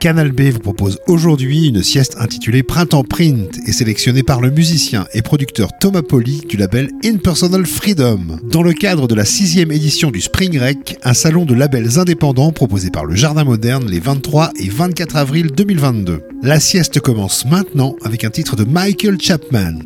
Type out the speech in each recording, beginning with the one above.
Canal B vous propose aujourd'hui une sieste intitulée Printemps Print et sélectionnée par le musicien et producteur Thomas Poli du label Impersonal Freedom. Dans le cadre de la sixième édition du Spring Rec, un salon de labels indépendants proposé par le Jardin Moderne les 23 et 24 avril 2022. La sieste commence maintenant avec un titre de Michael Chapman.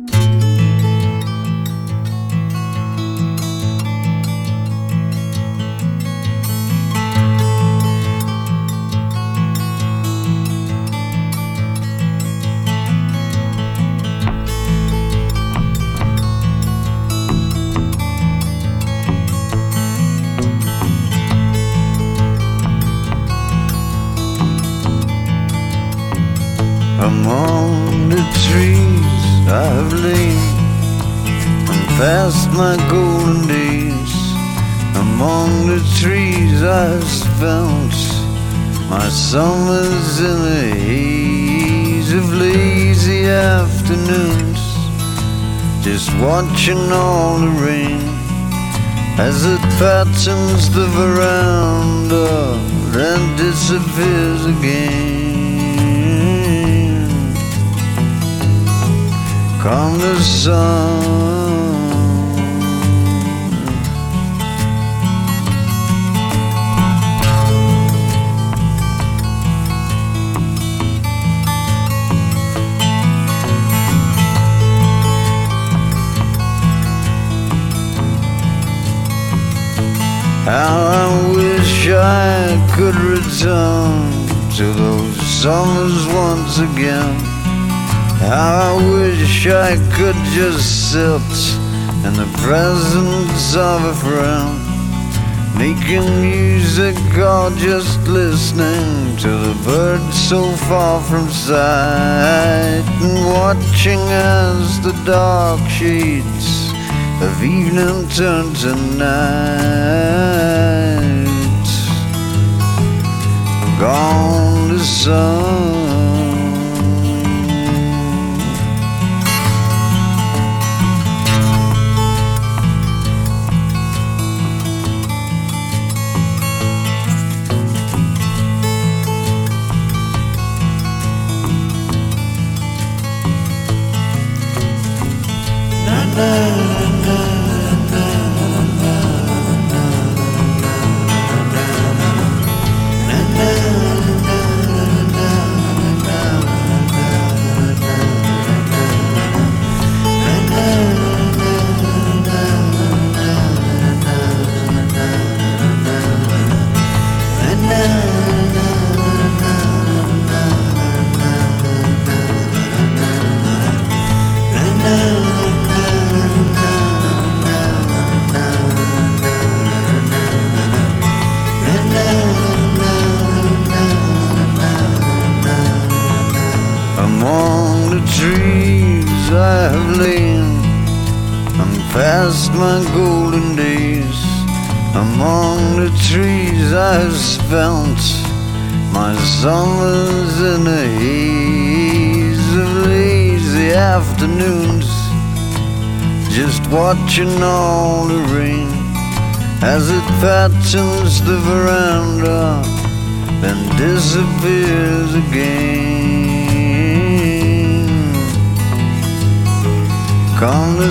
Summers in the haze of lazy afternoons, just watching all the rain as it patterns the veranda, then disappears again. come the sun. How I wish I could return to those summers once again. How I wish I could just sit in the presence of a friend, making music or just listening to the birds so far from sight, and watching as the dark shades of evening turn to night. Gone to sun. Watching Among the trees I've spent my summers in a haze of lazy afternoons just watching only rain as it patterns the veranda, then disappears again. Quand le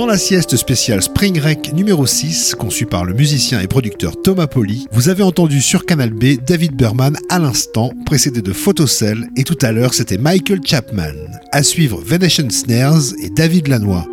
Dans la sieste spéciale Spring Rec numéro 6, conçue par le musicien et producteur Thomas Poli, vous avez entendu sur Canal B David Berman à l'instant, précédé de Photocell, et tout à l'heure c'était Michael Chapman. À suivre Venetian Snares et David Lanois.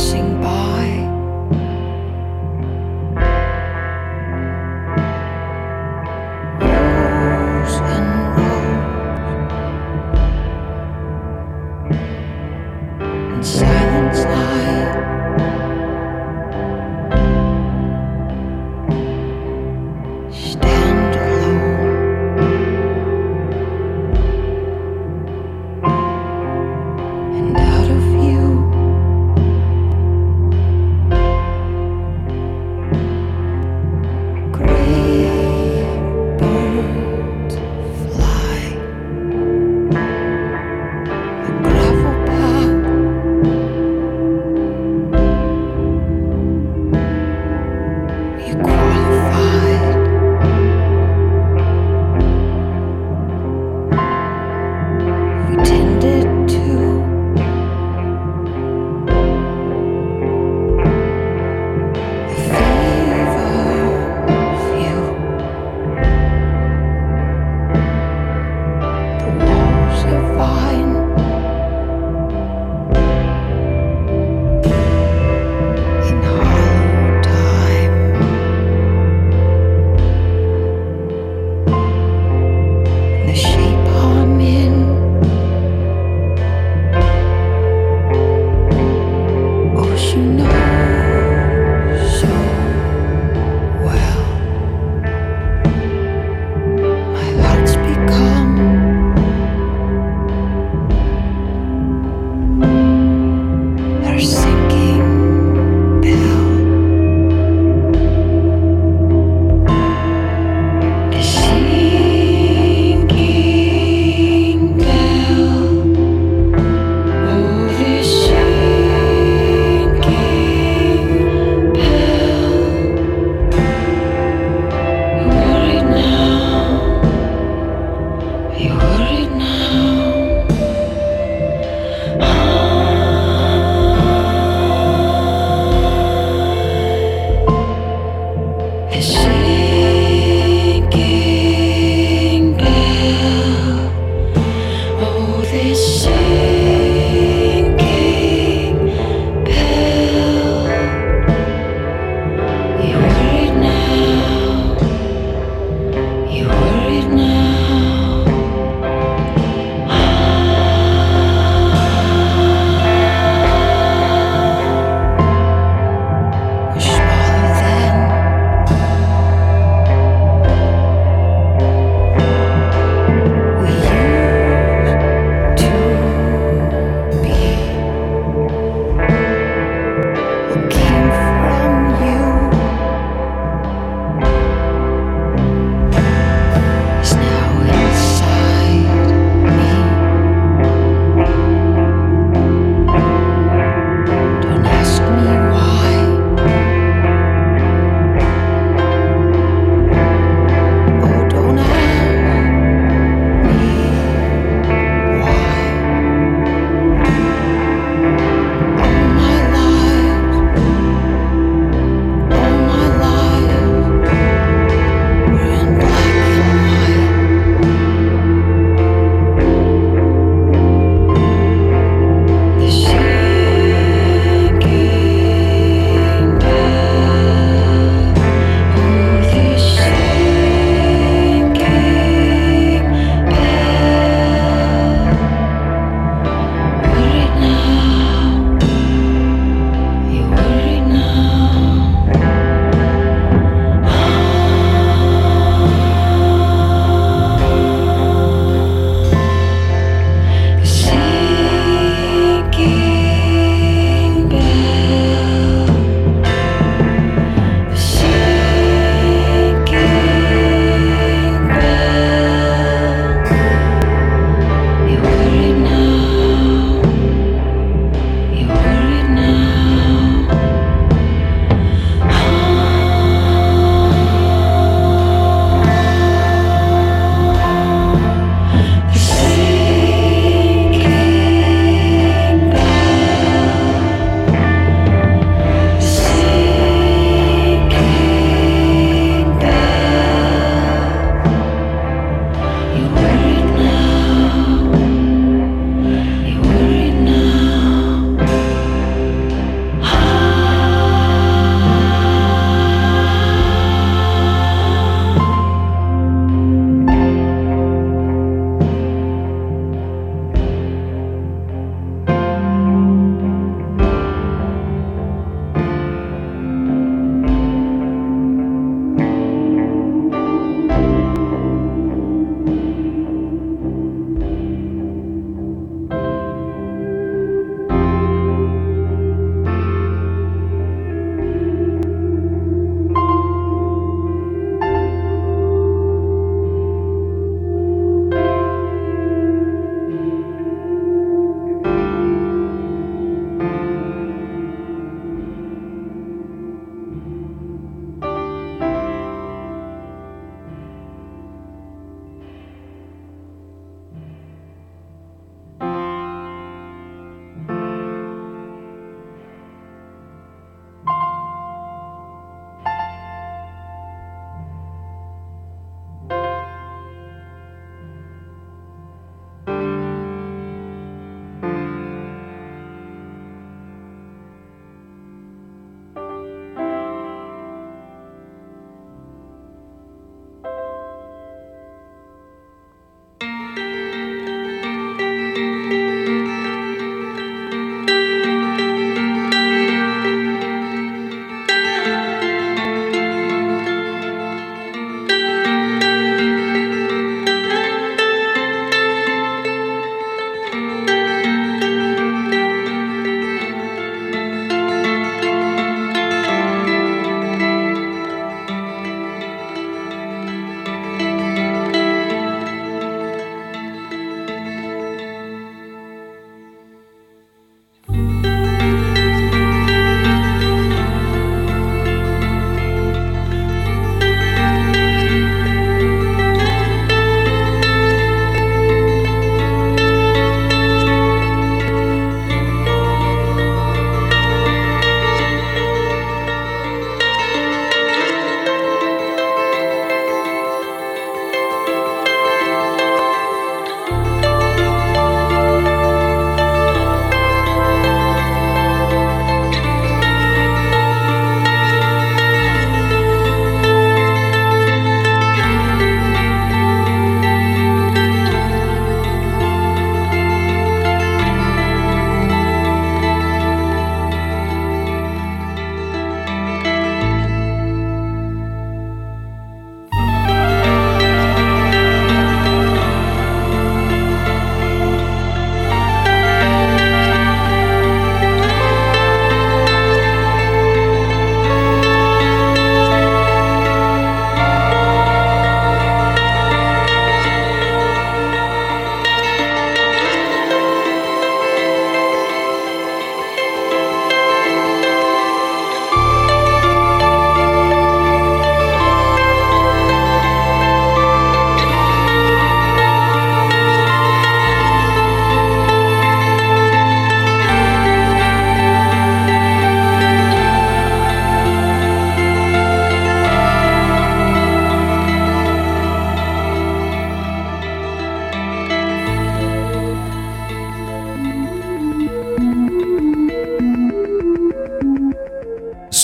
crashing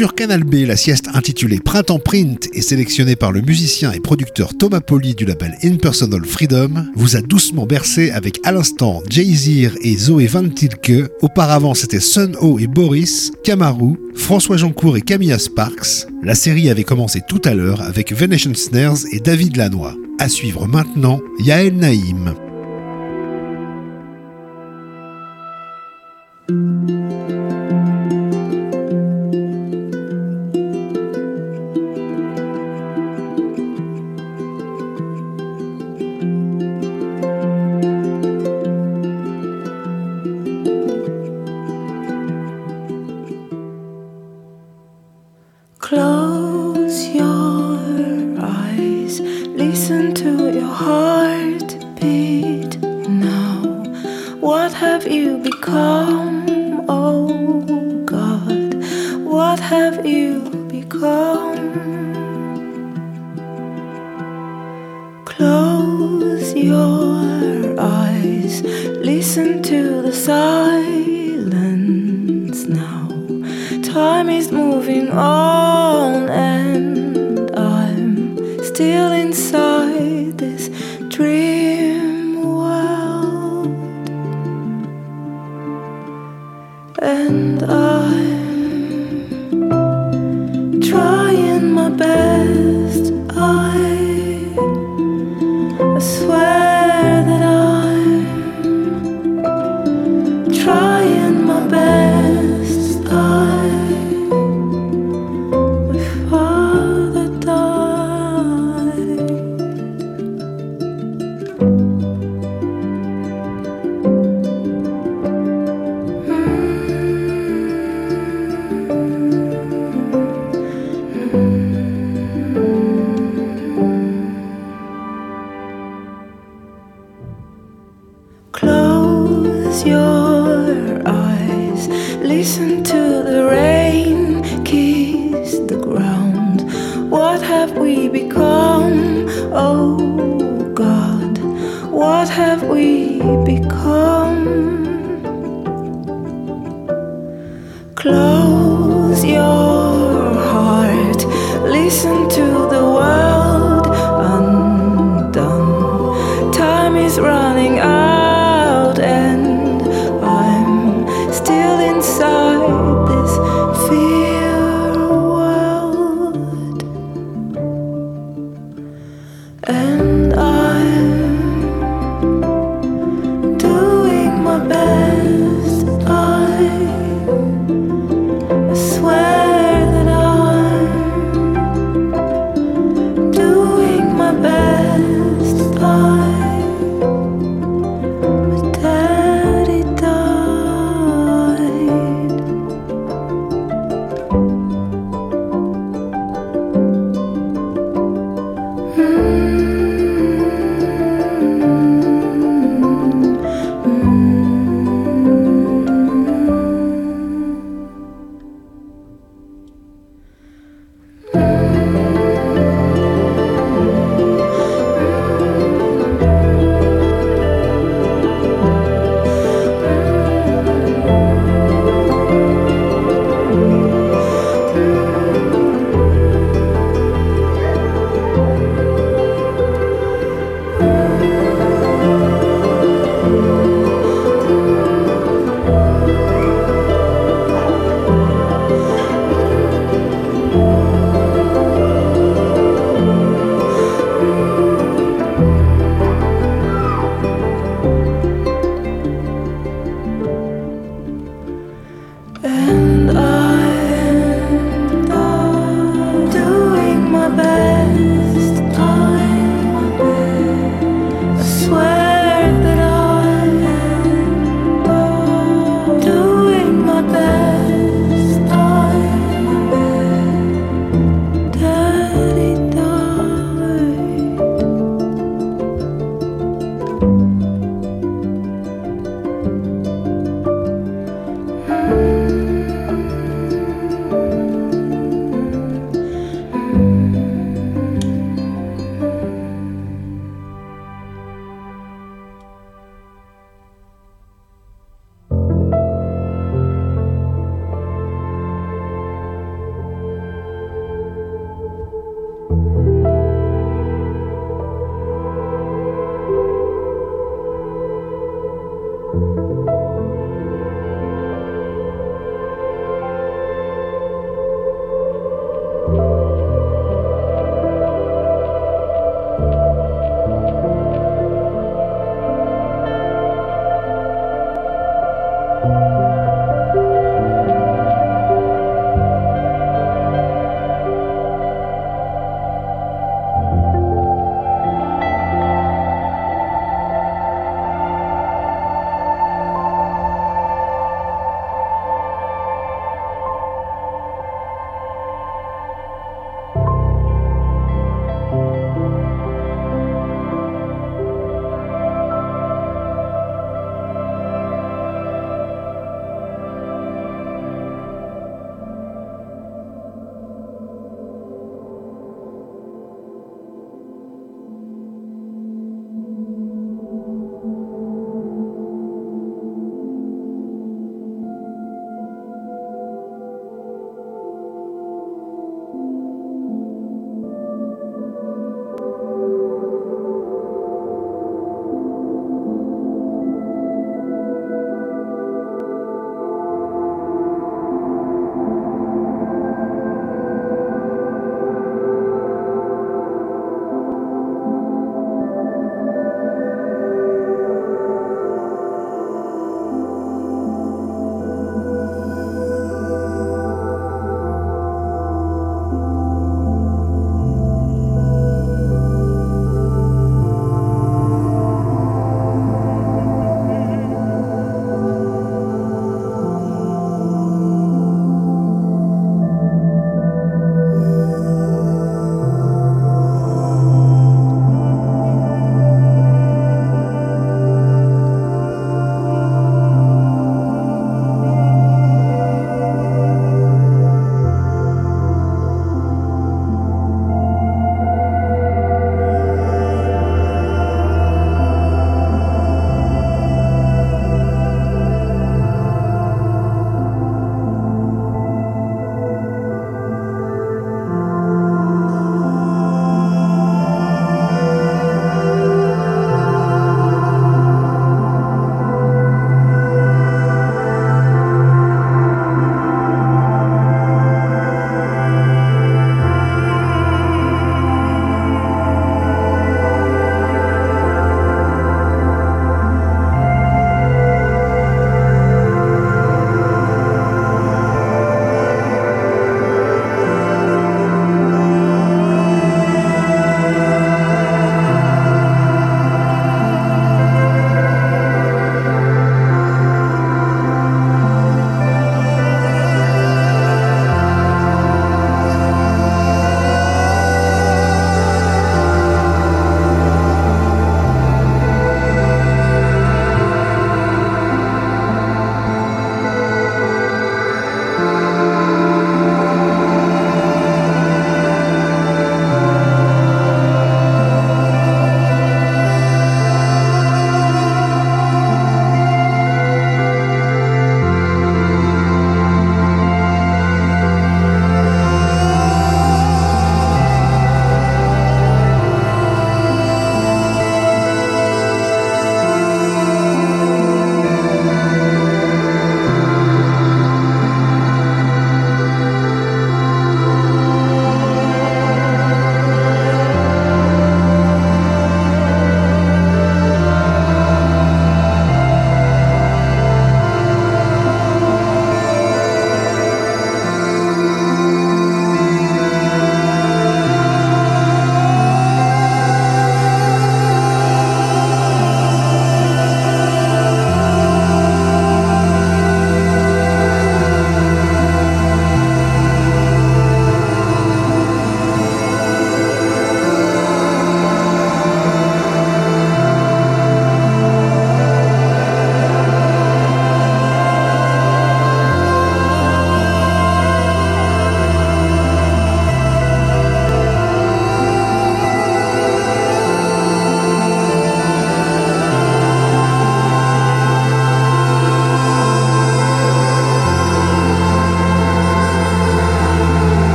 Sur Canal B, la sieste intitulée Printemps Print est sélectionnée par le musicien et producteur Thomas Poli du label Impersonal Freedom, vous a doucement bercé avec à l'instant Jay-Z et Zoé Van Tilke. Auparavant, c'était Sun Ho et Boris, Kamaru, François Jancourt et Camilla Sparks. La série avait commencé tout à l'heure avec Venetian Snares et David Lanois. À suivre maintenant, Yael Naïm.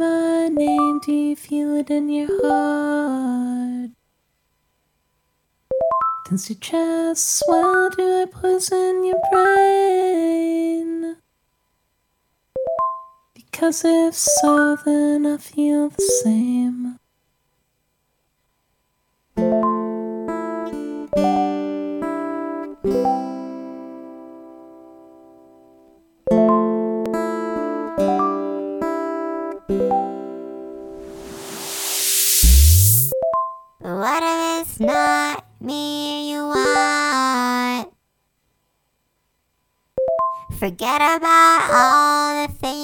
My name, do you feel it in your heart? Does your chest swell? Do I poison your brain? Because if so, then I feel the same. Forget about all the things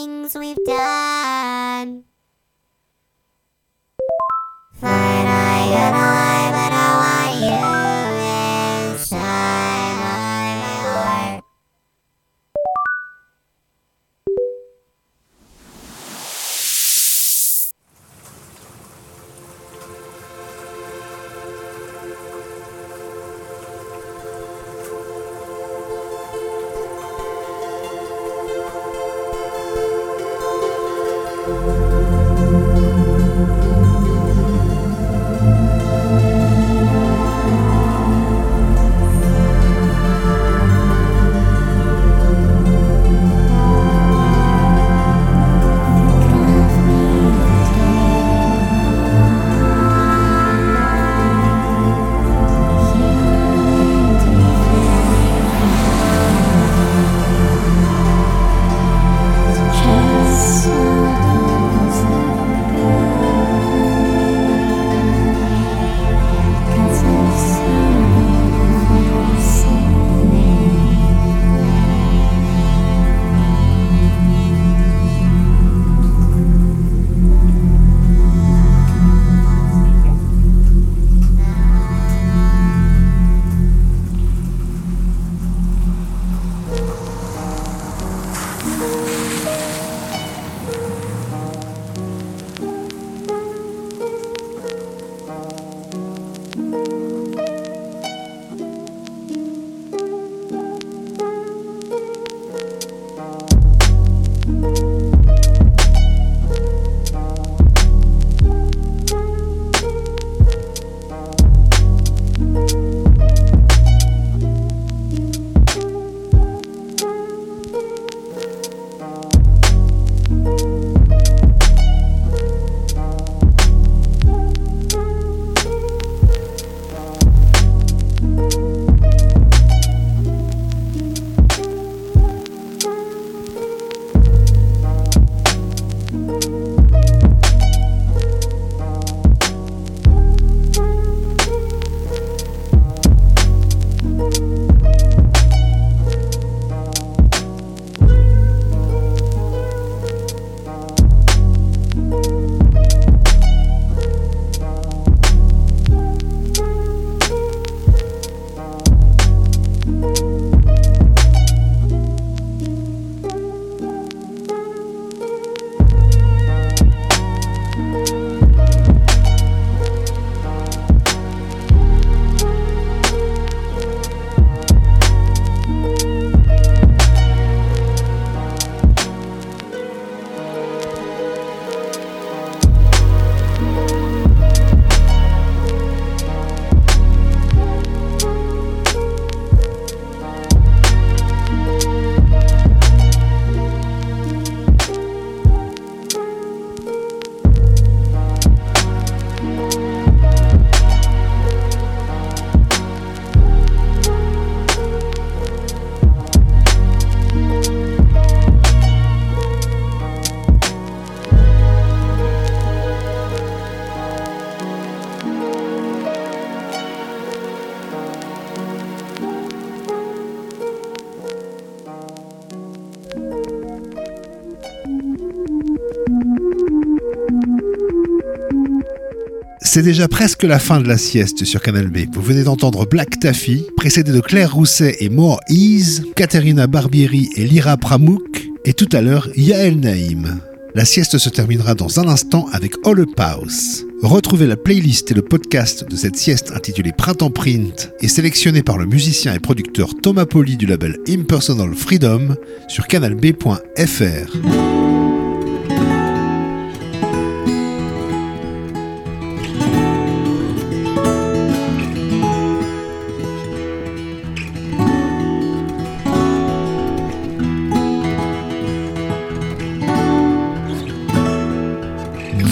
C'est déjà presque la fin de la sieste sur Canal B. Vous venez d'entendre Black Taffy, précédé de Claire Rousset et More Ease, Katerina Barbieri et Lyra Pramouk, et tout à l'heure Yael Naïm. La sieste se terminera dans un instant avec All House. Retrouvez la playlist et le podcast de cette sieste intitulée Printemps Print et sélectionnée par le musicien et producteur Thomas Poli du label Impersonal Freedom sur canalb.fr.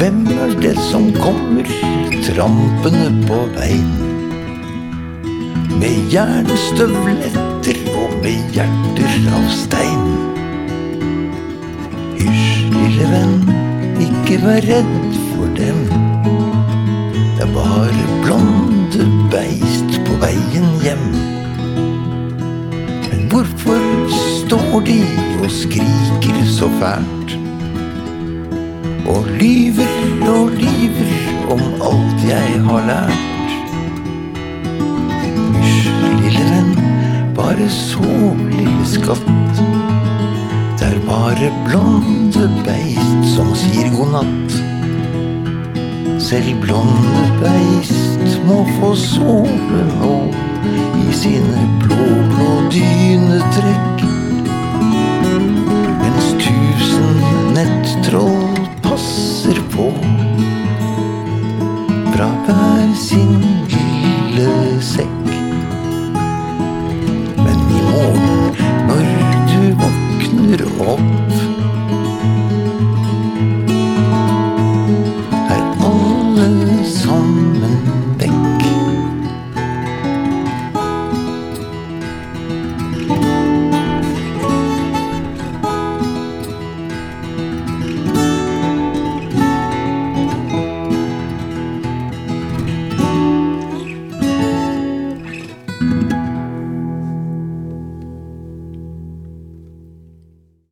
Hvem er det som kommer trampende på veien? Med jernstøvletter og med hjerter av stein. Hysj, lille venn, ikke vær redd for dem. Det er bare blonde beist på veien hjem. Men hvorfor står de og skriker så fælt? Og lyver og lyver om alt jeg har lært. Hysj, lille venn, bare sov, lille skatt. Det er bare blonde beist som sier god natt. Selv blonde beist må få sove nå i sine blå, blå dynetrekk. på. Fra hver sin lille sekk. Men i morgen når du våkner opp